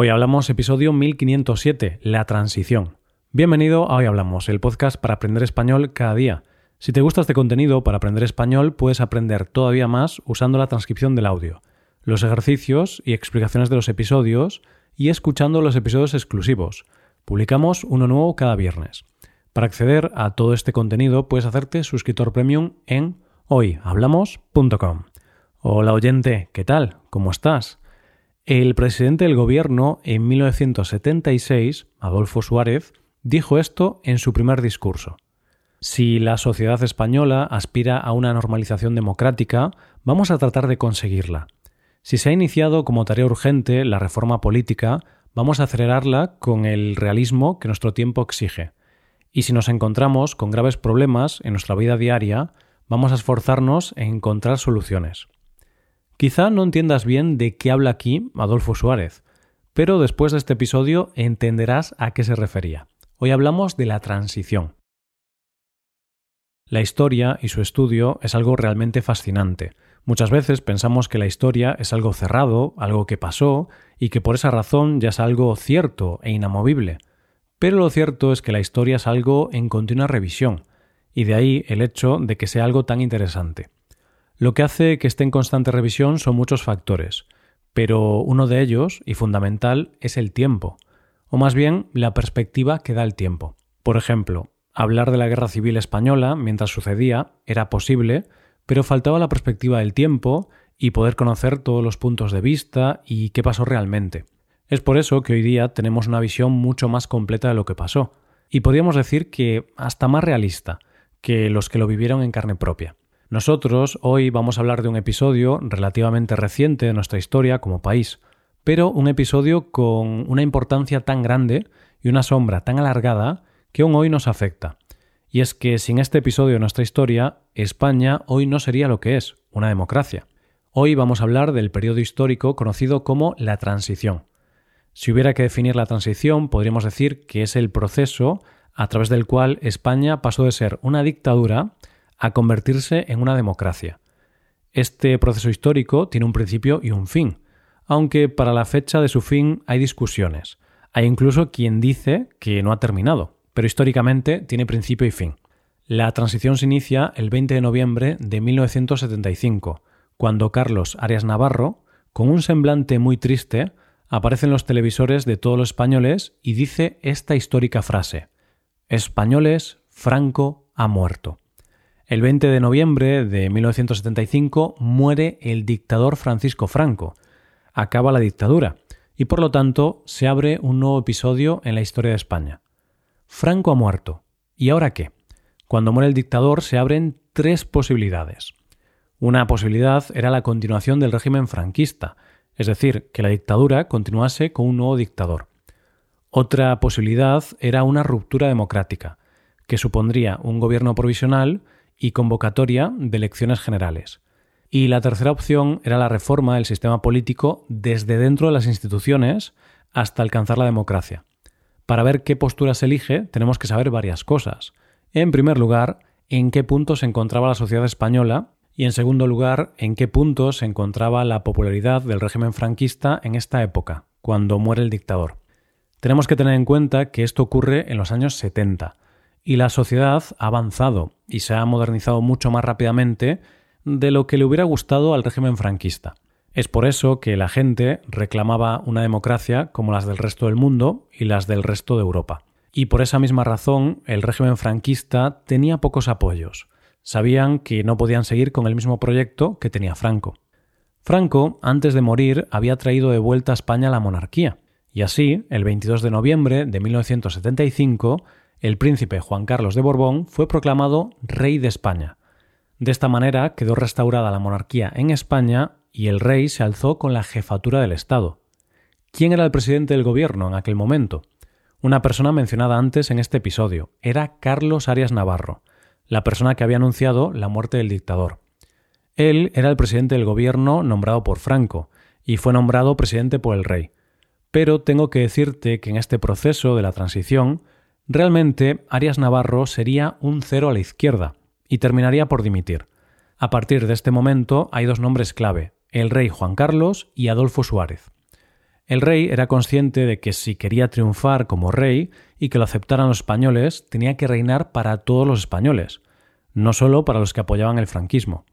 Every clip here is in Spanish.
Hoy hablamos episodio 1507, la transición. Bienvenido a Hoy Hablamos, el podcast para aprender español cada día. Si te gusta este contenido para aprender español, puedes aprender todavía más usando la transcripción del audio, los ejercicios y explicaciones de los episodios y escuchando los episodios exclusivos. Publicamos uno nuevo cada viernes. Para acceder a todo este contenido puedes hacerte suscriptor premium en hoyhablamos.com. Hola oyente, ¿qué tal? ¿Cómo estás? El presidente del gobierno en 1976, Adolfo Suárez, dijo esto en su primer discurso. Si la sociedad española aspira a una normalización democrática, vamos a tratar de conseguirla. Si se ha iniciado como tarea urgente la reforma política, vamos a acelerarla con el realismo que nuestro tiempo exige. Y si nos encontramos con graves problemas en nuestra vida diaria, vamos a esforzarnos en encontrar soluciones. Quizá no entiendas bien de qué habla aquí Adolfo Suárez, pero después de este episodio entenderás a qué se refería. Hoy hablamos de la transición. La historia y su estudio es algo realmente fascinante. Muchas veces pensamos que la historia es algo cerrado, algo que pasó, y que por esa razón ya es algo cierto e inamovible. Pero lo cierto es que la historia es algo en continua revisión, y de ahí el hecho de que sea algo tan interesante. Lo que hace que esté en constante revisión son muchos factores, pero uno de ellos, y fundamental, es el tiempo, o más bien la perspectiva que da el tiempo. Por ejemplo, Hablar de la guerra civil española mientras sucedía era posible, pero faltaba la perspectiva del tiempo y poder conocer todos los puntos de vista y qué pasó realmente. Es por eso que hoy día tenemos una visión mucho más completa de lo que pasó, y podríamos decir que hasta más realista que los que lo vivieron en carne propia. Nosotros hoy vamos a hablar de un episodio relativamente reciente de nuestra historia como país, pero un episodio con una importancia tan grande y una sombra tan alargada que aún hoy nos afecta. Y es que sin este episodio de nuestra historia, España hoy no sería lo que es, una democracia. Hoy vamos a hablar del periodo histórico conocido como la transición. Si hubiera que definir la transición, podríamos decir que es el proceso a través del cual España pasó de ser una dictadura a convertirse en una democracia. Este proceso histórico tiene un principio y un fin, aunque para la fecha de su fin hay discusiones. Hay incluso quien dice que no ha terminado pero históricamente tiene principio y fin. La transición se inicia el 20 de noviembre de 1975, cuando Carlos Arias Navarro, con un semblante muy triste, aparece en los televisores de todos los españoles y dice esta histórica frase: Españoles, Franco ha muerto. El 20 de noviembre de 1975 muere el dictador Francisco Franco. Acaba la dictadura y por lo tanto se abre un nuevo episodio en la historia de España. Franco ha muerto. ¿Y ahora qué? Cuando muere el dictador se abren tres posibilidades. Una posibilidad era la continuación del régimen franquista, es decir, que la dictadura continuase con un nuevo dictador. Otra posibilidad era una ruptura democrática, que supondría un gobierno provisional y convocatoria de elecciones generales. Y la tercera opción era la reforma del sistema político desde dentro de las instituciones hasta alcanzar la democracia. Para ver qué postura se elige, tenemos que saber varias cosas. En primer lugar, en qué punto se encontraba la sociedad española y en segundo lugar, en qué punto se encontraba la popularidad del régimen franquista en esta época, cuando muere el dictador. Tenemos que tener en cuenta que esto ocurre en los años 70 y la sociedad ha avanzado y se ha modernizado mucho más rápidamente de lo que le hubiera gustado al régimen franquista. Es por eso que la gente reclamaba una democracia como las del resto del mundo y las del resto de Europa. Y por esa misma razón el régimen franquista tenía pocos apoyos. Sabían que no podían seguir con el mismo proyecto que tenía Franco. Franco, antes de morir, había traído de vuelta a España la monarquía, y así, el 22 de noviembre de 1975, el príncipe Juan Carlos de Borbón fue proclamado rey de España. De esta manera quedó restaurada la monarquía en España y el rey se alzó con la jefatura del Estado. ¿Quién era el presidente del gobierno en aquel momento? Una persona mencionada antes en este episodio. Era Carlos Arias Navarro, la persona que había anunciado la muerte del dictador. Él era el presidente del gobierno nombrado por Franco, y fue nombrado presidente por el rey. Pero tengo que decirte que en este proceso de la transición, realmente Arias Navarro sería un cero a la izquierda, y terminaría por dimitir. A partir de este momento hay dos nombres clave, el rey Juan Carlos y Adolfo Suárez. El rey era consciente de que si quería triunfar como rey y que lo aceptaran los españoles, tenía que reinar para todos los españoles, no solo para los que apoyaban el franquismo.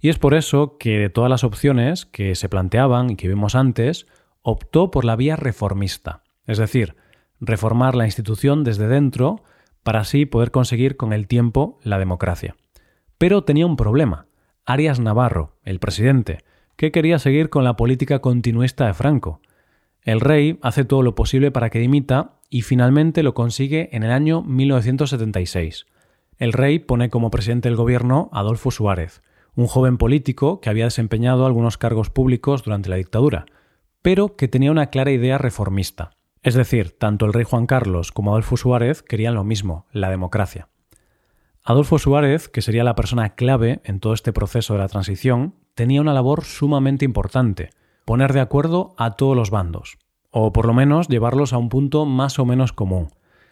Y es por eso que de todas las opciones que se planteaban y que vimos antes, optó por la vía reformista, es decir, reformar la institución desde dentro para así poder conseguir con el tiempo la democracia. Pero tenía un problema. Arias Navarro, el presidente, que quería seguir con la política continuista de Franco. El rey hace todo lo posible para que dimita y finalmente lo consigue en el año 1976. El rey pone como presidente del gobierno a Adolfo Suárez, un joven político que había desempeñado algunos cargos públicos durante la dictadura, pero que tenía una clara idea reformista. Es decir, tanto el rey Juan Carlos como Adolfo Suárez querían lo mismo, la democracia. Adolfo Suárez, que sería la persona clave en todo este proceso de la transición, tenía una labor sumamente importante, poner de acuerdo a todos los bandos, o por lo menos llevarlos a un punto más o menos común.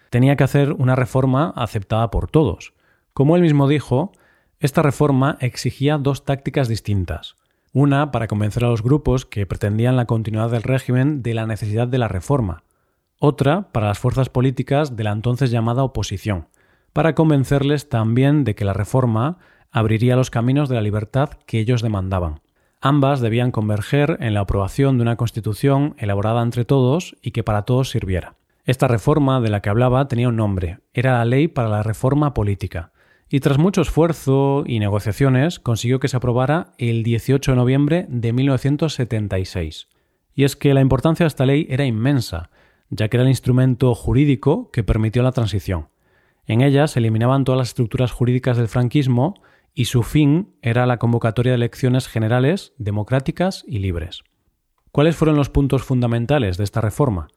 Tenía que hacer una reforma aceptada por todos. Como él mismo dijo, esta reforma exigía dos tácticas distintas. Una para convencer a los grupos que pretendían la continuidad del régimen de la necesidad de la reforma. Otra para las fuerzas políticas de la entonces llamada oposición, para convencerles también de que la reforma abriría los caminos de la libertad que ellos demandaban. Ambas debían converger en la aprobación de una constitución elaborada entre todos y que para todos sirviera. Esta reforma de la que hablaba tenía un nombre, era la Ley para la Reforma Política, y tras mucho esfuerzo y negociaciones consiguió que se aprobara el 18 de noviembre de 1976. Y es que la importancia de esta ley era inmensa, ya que era el instrumento jurídico que permitió la transición. En ella se eliminaban todas las estructuras jurídicas del franquismo y su fin era la convocatoria de elecciones generales, democráticas y libres. ¿Cuáles fueron los puntos fundamentales de esta reforma?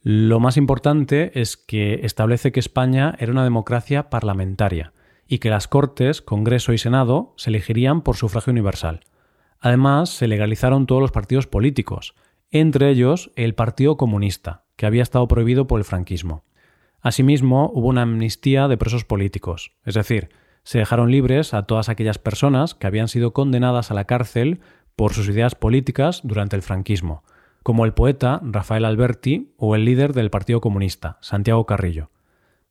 Lo más importante es que establece que España era una democracia parlamentaria, y que las Cortes, Congreso y Senado se elegirían por sufragio universal. Además, se legalizaron todos los partidos políticos, entre ellos el Partido Comunista, que había estado prohibido por el franquismo. Asimismo, hubo una amnistía de presos políticos, es decir, se dejaron libres a todas aquellas personas que habían sido condenadas a la cárcel por sus ideas políticas durante el franquismo, como el poeta Rafael Alberti o el líder del Partido Comunista, Santiago Carrillo.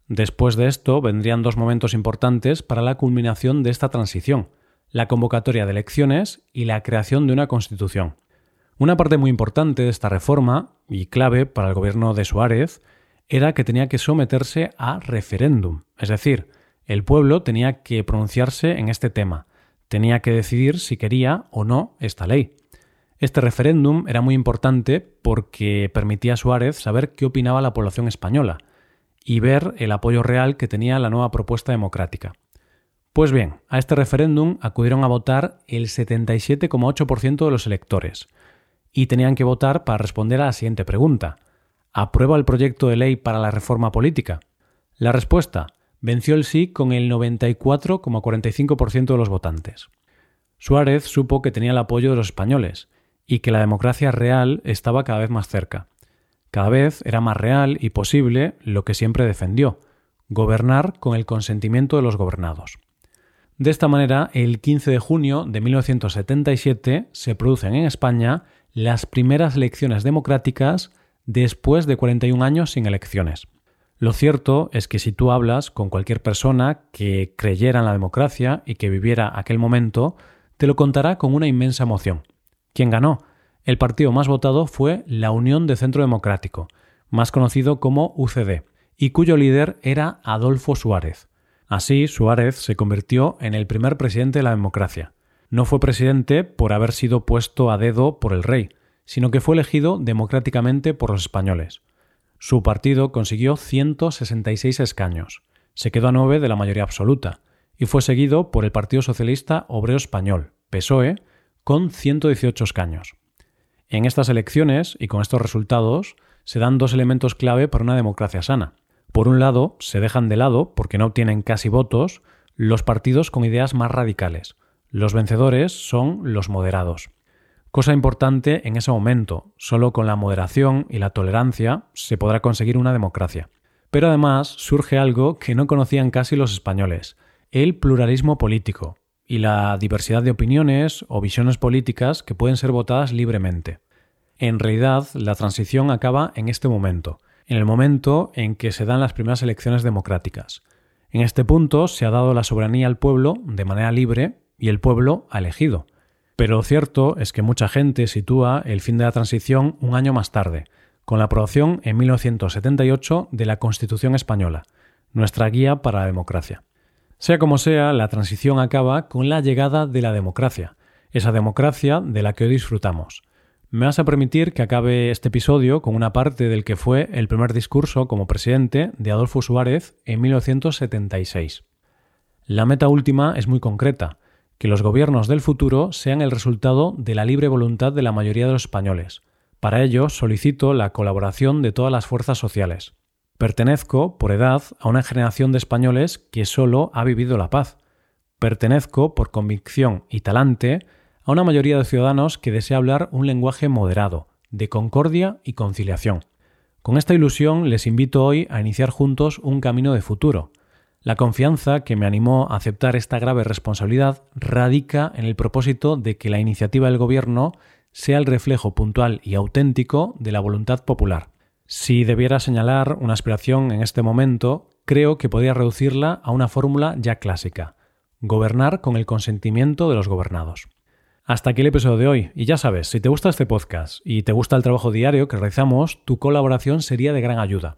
Después de esto vendrían dos momentos importantes para la culminación de esta transición, la convocatoria de elecciones y la creación de una constitución. Una parte muy importante de esta reforma, y clave para el gobierno de Suárez, era que tenía que someterse a referéndum, es decir, el pueblo tenía que pronunciarse en este tema, tenía que decidir si quería o no esta ley. Este referéndum era muy importante porque permitía a Suárez saber qué opinaba la población española, y ver el apoyo real que tenía la nueva propuesta democrática. Pues bien, a este referéndum acudieron a votar el 77,8% de los electores, y tenían que votar para responder a la siguiente pregunta. ¿Aprueba el proyecto de ley para la reforma política? La respuesta venció el sí con el 94,45% de los votantes. Suárez supo que tenía el apoyo de los españoles y que la democracia real estaba cada vez más cerca. Cada vez era más real y posible lo que siempre defendió, gobernar con el consentimiento de los gobernados. De esta manera, el 15 de junio de 1977 se producen en España las primeras elecciones democráticas después de 41 años sin elecciones. Lo cierto es que si tú hablas con cualquier persona que creyera en la democracia y que viviera aquel momento, te lo contará con una inmensa emoción. ¿Quién ganó? El partido más votado fue la Unión de Centro Democrático, más conocido como UCD, y cuyo líder era Adolfo Suárez. Así, Suárez se convirtió en el primer presidente de la democracia. No fue presidente por haber sido puesto a dedo por el rey, sino que fue elegido democráticamente por los españoles. Su partido consiguió 166 escaños, se quedó a nueve de la mayoría absoluta, y fue seguido por el Partido Socialista Obrero Español, PSOE, con 118 escaños. En estas elecciones y con estos resultados se dan dos elementos clave para una democracia sana. Por un lado, se dejan de lado, porque no obtienen casi votos, los partidos con ideas más radicales. Los vencedores son los moderados. Cosa importante en ese momento, solo con la moderación y la tolerancia se podrá conseguir una democracia. Pero además surge algo que no conocían casi los españoles, el pluralismo político, y la diversidad de opiniones o visiones políticas que pueden ser votadas libremente. En realidad, la transición acaba en este momento, en el momento en que se dan las primeras elecciones democráticas. En este punto se ha dado la soberanía al pueblo de manera libre y el pueblo ha elegido. Pero lo cierto es que mucha gente sitúa el fin de la transición un año más tarde, con la aprobación en 1978 de la Constitución española, nuestra guía para la democracia. Sea como sea, la transición acaba con la llegada de la democracia, esa democracia de la que hoy disfrutamos. Me vas a permitir que acabe este episodio con una parte del que fue el primer discurso como presidente de Adolfo Suárez en 1976. La meta última es muy concreta, que los gobiernos del futuro sean el resultado de la libre voluntad de la mayoría de los españoles. Para ello solicito la colaboración de todas las fuerzas sociales. Pertenezco, por edad, a una generación de españoles que solo ha vivido la paz. Pertenezco, por convicción y talante, a una mayoría de ciudadanos que desea hablar un lenguaje moderado, de concordia y conciliación. Con esta ilusión les invito hoy a iniciar juntos un camino de futuro. La confianza que me animó a aceptar esta grave responsabilidad radica en el propósito de que la iniciativa del Gobierno sea el reflejo puntual y auténtico de la voluntad popular. Si debiera señalar una aspiración en este momento, creo que podría reducirla a una fórmula ya clásica, gobernar con el consentimiento de los gobernados. Hasta aquí el episodio de hoy. Y ya sabes, si te gusta este podcast y te gusta el trabajo diario que realizamos, tu colaboración sería de gran ayuda.